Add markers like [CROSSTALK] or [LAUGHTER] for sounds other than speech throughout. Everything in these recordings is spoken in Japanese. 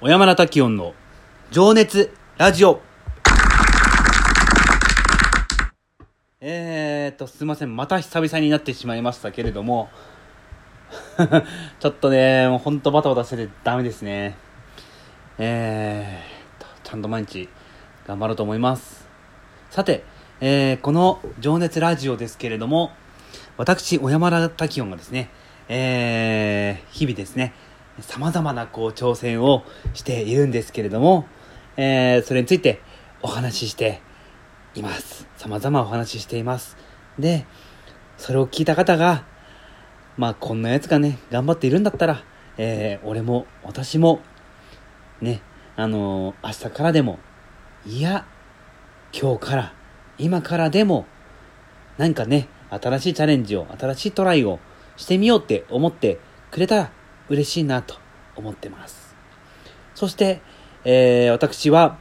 小山田滝音の情熱ラジオえーと、すいません。また久々になってしまいましたけれども、[LAUGHS] ちょっとね、もうほんとバタバタしててダメですね。えーと、ちゃんと毎日頑張ろうと思います。さて、えーこの情熱ラジオですけれども、私、小山田滝音がですね、えー日々ですね、様々なこう挑戦をしているんですけれども、えーそれについてお話ししています。様々お話ししています。で、それを聞いた方が、まあこんなやつがね、頑張っているんだったら、えー俺も私も、ね、あのー明日からでも、いや、今日から、今からでも、何かね、新しいチャレンジを、新しいトライをしてみようって思ってくれたら嬉しいなと思ってます。そして、えー私は、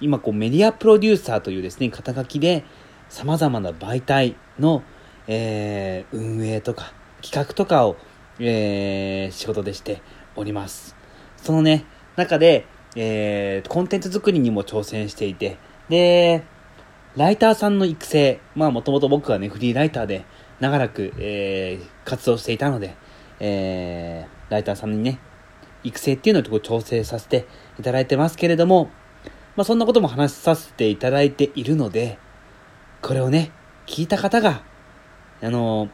今こうメディアプロデューサーというですね、肩書きで様々な媒体の、えー運営とか企画とかを、えー仕事でしております。そのね、中で、えーコンテンツ作りにも挑戦していて、で、ライターさんの育成、まあもともと僕はね、フリーライターで長らく、えー活動していたので、えーライターさんにね、育成っていうのをこう調整させていただいてますけれども、まあそんなことも話させていただいているので、これをね、聞いた方が、あの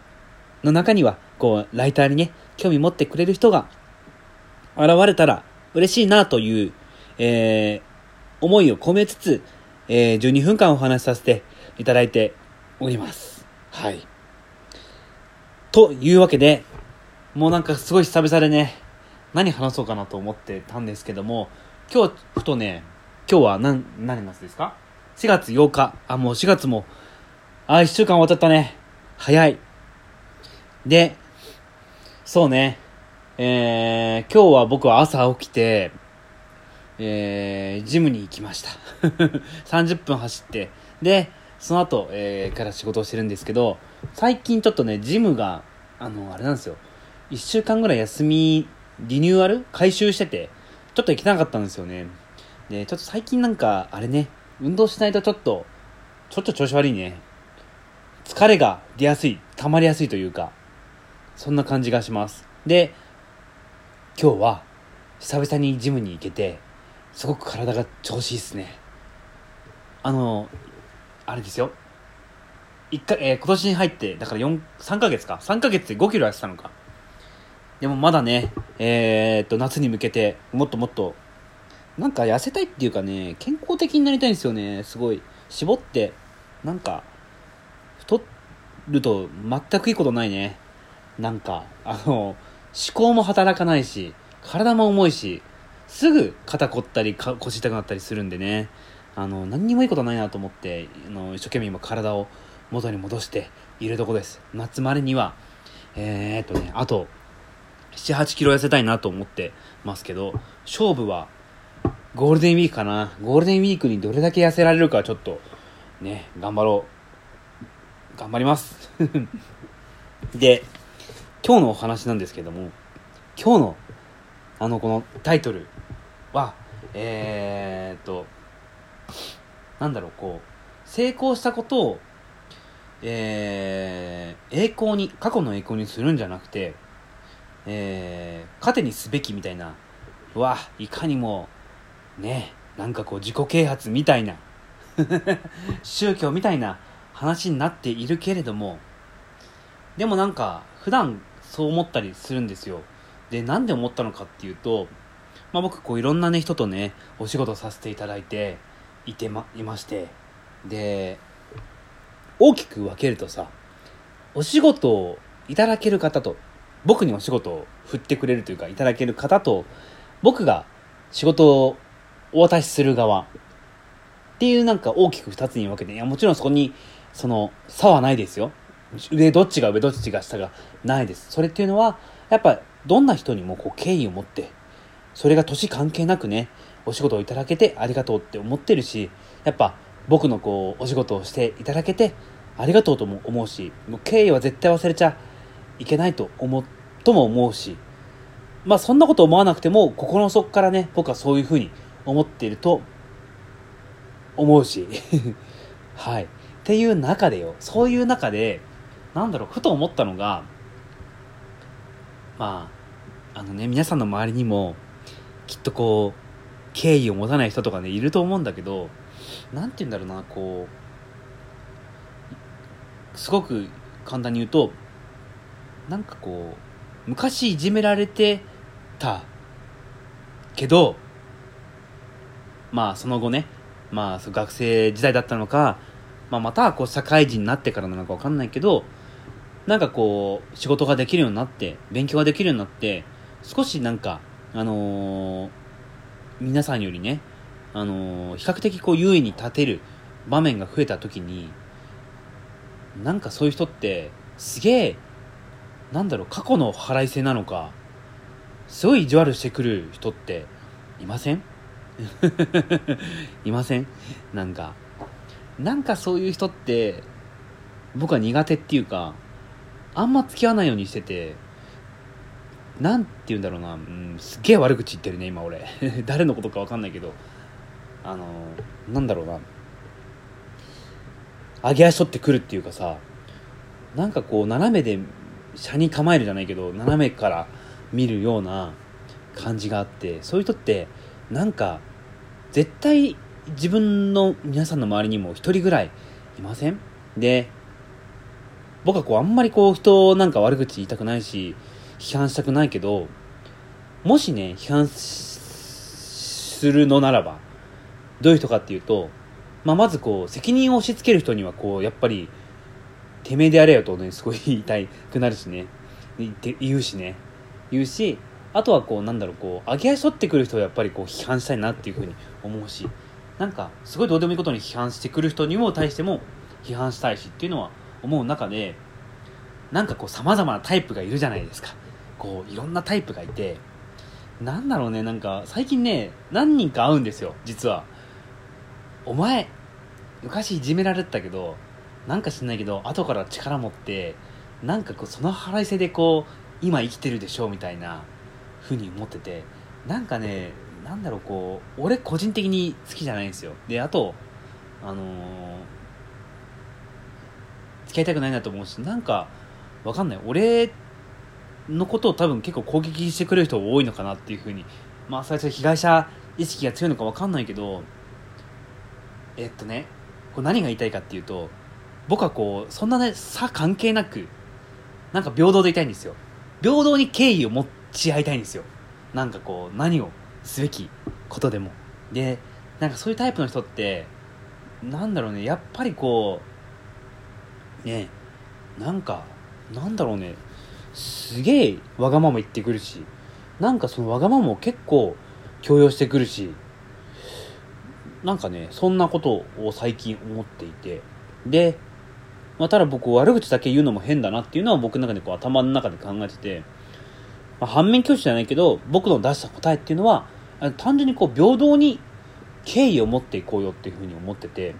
の中には、こう、ライターにね、興味持ってくれる人が現れたら嬉しいなという、えー思いを込めつつ、えー12分間お話しさせていただいております。はい。というわけで、もうなんかすごい久々でね、何話そうかなと思ってたんですけども、今日、ふとね、今日は何、何月ですか ?4 月8日。あ、もう4月も、あ、1週間終わっちゃったね。早い。で、そうね、えー、今日は僕は朝起きて、えー、ジムに行きました。[LAUGHS] 30分走って、で、その後、えー、から仕事をしてるんですけど、最近ちょっとね、ジムが、あの、あれなんですよ。1週間ぐらい休み、リニューアル回収してて、ちょっと行けなかったんですよね。で、ちょっと最近なんか、あれね、運動しないとちょっと、ちょっと調子悪いね。疲れが出やすい、溜まりやすいというか、そんな感じがします。で、今日は、久々にジムに行けて、すごく体が調子いいっすね。あの、あれですよ。一回、えー今年に入って、だから4、3ヶ月か。3ヶ月で5キロ痩せたのか。でもまだね、えーっと、夏に向けて、もっともっと、なんか痩せたいっていうかね、健康的になりたいんですよね。すごい。絞って、なんか、太ると全くいいことないね。なんか、あの、思考も働かないし、体も重いし、すぐ肩凝ったり腰痛くなったりするんでね、あの、何にもいいことないなと思って、あの、一生懸命今体を元に戻しているとこです。夏までには、えー、っとね、あと、7、8キロ痩せたいなと思ってますけど、勝負は、ゴールデンウィークかな。ゴールデンウィークにどれだけ痩せられるかちょっと、ね、頑張ろう。頑張ります。[LAUGHS] で、今日のお話なんですけども、今日の、あの、このタイトルは、えー、っと、なんだろう、こう、成功したことを、えー、栄光に、過去の栄光にするんじゃなくて、えー、糧にすべきみたいな、うわ、いかにも、ね、なんかこう自己啓発みたいな、[LAUGHS] 宗教みたいな話になっているけれども、でもなんか、普段そう思ったりするんですよ。で、なんで思ったのかっていうと、まあ僕こういろんなね、人とね、お仕事させていただいて、いてま、いまして、で、大きく分けるとさ、お仕事をいただける方と、僕にお仕事を振ってくれるというか、いただける方と、僕が仕事をお渡しする側っていうなんか大きく二つに分けて、いやもちろんそこにその差はないですよ。上どっちが上どっちが下がないです。それっていうのは、やっぱどんな人にもこう敬意を持って、それが年関係なくね、お仕事をいただけてありがとうって思ってるし、やっぱ僕のこうお仕事をしていただけてありがとうとも思うし、もう敬意は絶対忘れちゃいけないと思う、とも思うし、まあそんなこと思わなくても心の底からね僕はそういうふうに思っていると思うし [LAUGHS] はい。っていう中でよそういう中でなんだろうふと思ったのがまああのね皆さんの周りにもきっとこう敬意を持たない人とかねいると思うんだけど何て言うんだろうなこうすごく簡単に言うとなんかこう昔いじめられてたけどまあその後ねまあ学生時代だったのか、まあ、またこう社会人になってからなのか分かんないけどなんかこう仕事ができるようになって勉強ができるようになって少しなんかあのー、皆さんよりねあのー、比較的こう優位に立てる場面が増えた時になんかそういう人ってすげえなんだろう過去の腹いせなのかすごい意地悪してくる人っていません？[LAUGHS] いません？なんかなんかそういう人って僕は苦手っていうかあんま付き合わないようにしててなんて言うんだろうな、うん、すっげえ悪口言ってるね今俺。[LAUGHS] 誰のことか分かんないけどあのなんだろうな上げ足取ってくるっていうかさなんかこう斜めで車に構えるじゃないけど斜めから見るような感じがあってそういう人ってなんか絶対自分の皆さんの周りにも一人ぐらいいません？で僕はこうあんまりこう人なんか悪口言いたくないし批判したくないけどもしね批判するのならばどういう人かっていうと、まあ、まずこう責任を押し付ける人にはこうやっぱりてめえでやれよとねすごい言いたくなるしね。言うしね。言うしあとはこうなんだろうこう上げ足取ってくる人をやっぱりこう批判したいなっていうふうに思うしなんかすごいどうでもいいことに批判してくる人にも対しても批判したいしっていうのは思う中でなんかこうさまざまなタイプがいるじゃないですか。こういろんなタイプがいてなんだろうねなんか最近ね何人か会うんですよ実は。お前昔いじめられてたけどなんか知んないけど後から力持ってなんかこうその腹いせでこう今生きてるでしょうみたいなふうに思っててなんかねなんだろうこう俺個人的に好きじゃないんですよ。であとあのー、付き合いたくないなと思うしなんかわかんない。俺のことを多分結構攻撃してくれる人多いのかなっていうふうにまあ最初被害者意識が強いのかわかんないけどえっとねこれ何が言いたいかっていうと僕はこうそんなね差関係なくなんか平等でいたいんですよ。平等に敬意を持ち合いたいんですよ。なんかこう何をすべきことでも。でなんかそういうタイプの人ってなんだろうねやっぱりこうねなんかなんだろうねすげえわがまま言ってくるしなんかそのわがままを結構強要してくるしなんかねそんなことを最近思っていて。でまあ、ただ僕悪口だけ言うのも変だなっていうのは僕の中でこう頭の中で考えてて、まあ、反面教師じゃないけど僕の出した答えっていうのは単純にこう平等に敬意を持っていこうよっていうふうに思ってて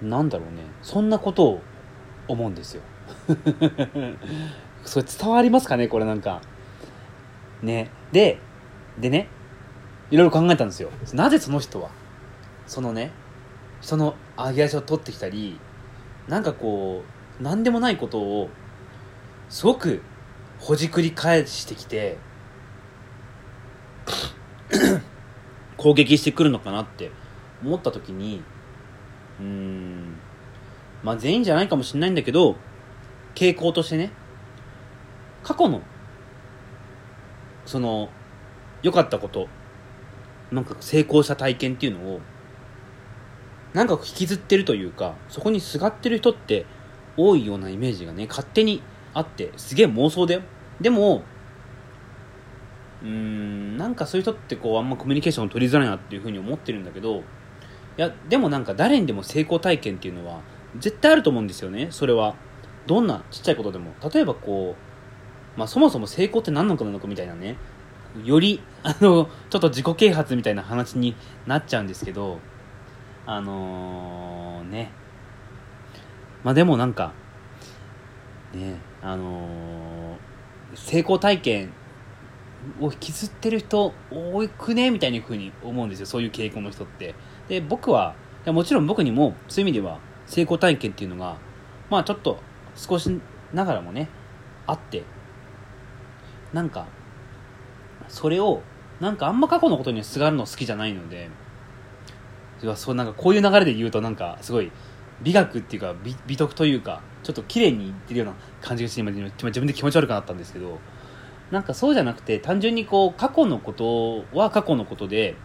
なんだろうね。そんなことを思うんですよ。[LAUGHS] それ伝わりますかね？これなんか。ね。ででね。いろいろ考えたんですよ。なぜその人はそのねその揚げ足を取ってきたりなんかこう何でもないことをすごくほじくり返してきて [CLEARS THROAT] 攻撃してくるのかなって思った時にうんまあ全員じゃないかもしれないんだけど傾向としてね過去のその良かったことなんか成功した体験っていうのをなんか引きずってるというかそこにすがってる人って多いようなイメージがね勝手にあってすげえ妄想だよ。でもうーんなんかそういう人ってこうあんまコミュニケーションを取りづらいなっていうふうに思ってるんだけどいやでもなんか誰にでも成功体験っていうのは絶対あると思うんですよねそれは。どんなちっちゃいことでも。例えばこう、まあ、そもそも成功って何のかなのかみたいなね。よりあのちょっと自己啓発みたいな話になっちゃうんですけどあのー、ね。まあでもなんかねあのー、成功体験を引きずってる人多くねみたいな風に思うんですよ。そういう傾向の人って。で僕はいやもちろん僕にもそういう意味では成功体験っていうのがまあちょっと少しながらもねあって。なんかそれをなんかあんま過去のことにすがるの好きじゃないのでそうなんかこういう流れで言うとなんかすごい美学っていうか美美徳というかちょっと綺麗に言ってるような感じがして今自分で気持ち悪くなったんですけどなんかそうじゃなくて単純にこう過去のことは過去のことで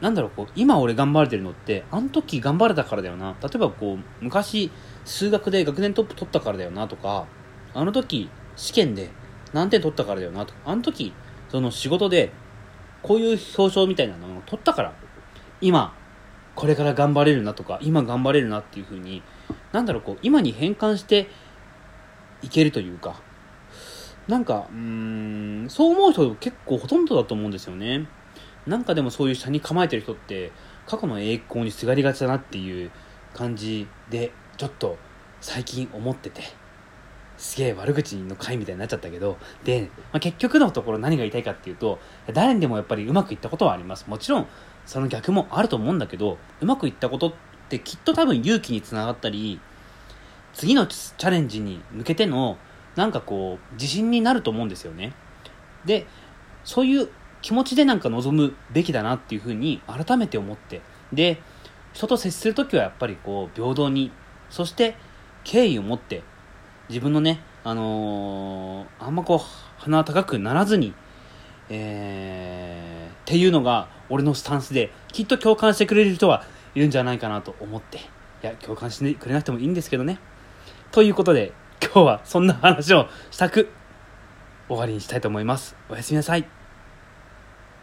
なんだろうこう今俺頑張れてるのってあの時頑張れたからだよな。例えばこう昔数学で学年トップ取ったからだよなとかあの時試験で何点取ったからだよなとかあの時その仕事でこういう表彰みたいなのを取ったから今これから頑張れるなとか今頑張れるなっていうふうになんだろうこう今に変換していけるというかなんかうんそう思う人結構ほとんどだと思うんですよね。なんかでもそういう車に構えてる人って過去の栄光にすがりがちだなっていう感じでちょっと最近思ってて。すげえ悪口の回みたいになっちゃったけどで、まあ、結局のところ何が言いたいかっていうと誰にでもやっぱりうまくいったことはあります。もちろんその逆もあると思うんだけどうまくいったことってきっと多分勇気につながったり次のチャレンジに向けてのなんかこう自信になると思うんですよね。でそういう気持ちでなんか望むべきだなっていうふうに改めて思って。で人と接する時はやっぱりこう平等にそして敬意を持って自分のねあのー、あんまこう鼻高くならずにえー、っていうのが俺のスタンスできっと共感してくれる人はいるんじゃないかなと思っていや共感してくれなくてもいいんですけどね。ということで今日はそんな話をしたく終わりにしたいと思います。おやすみなさい。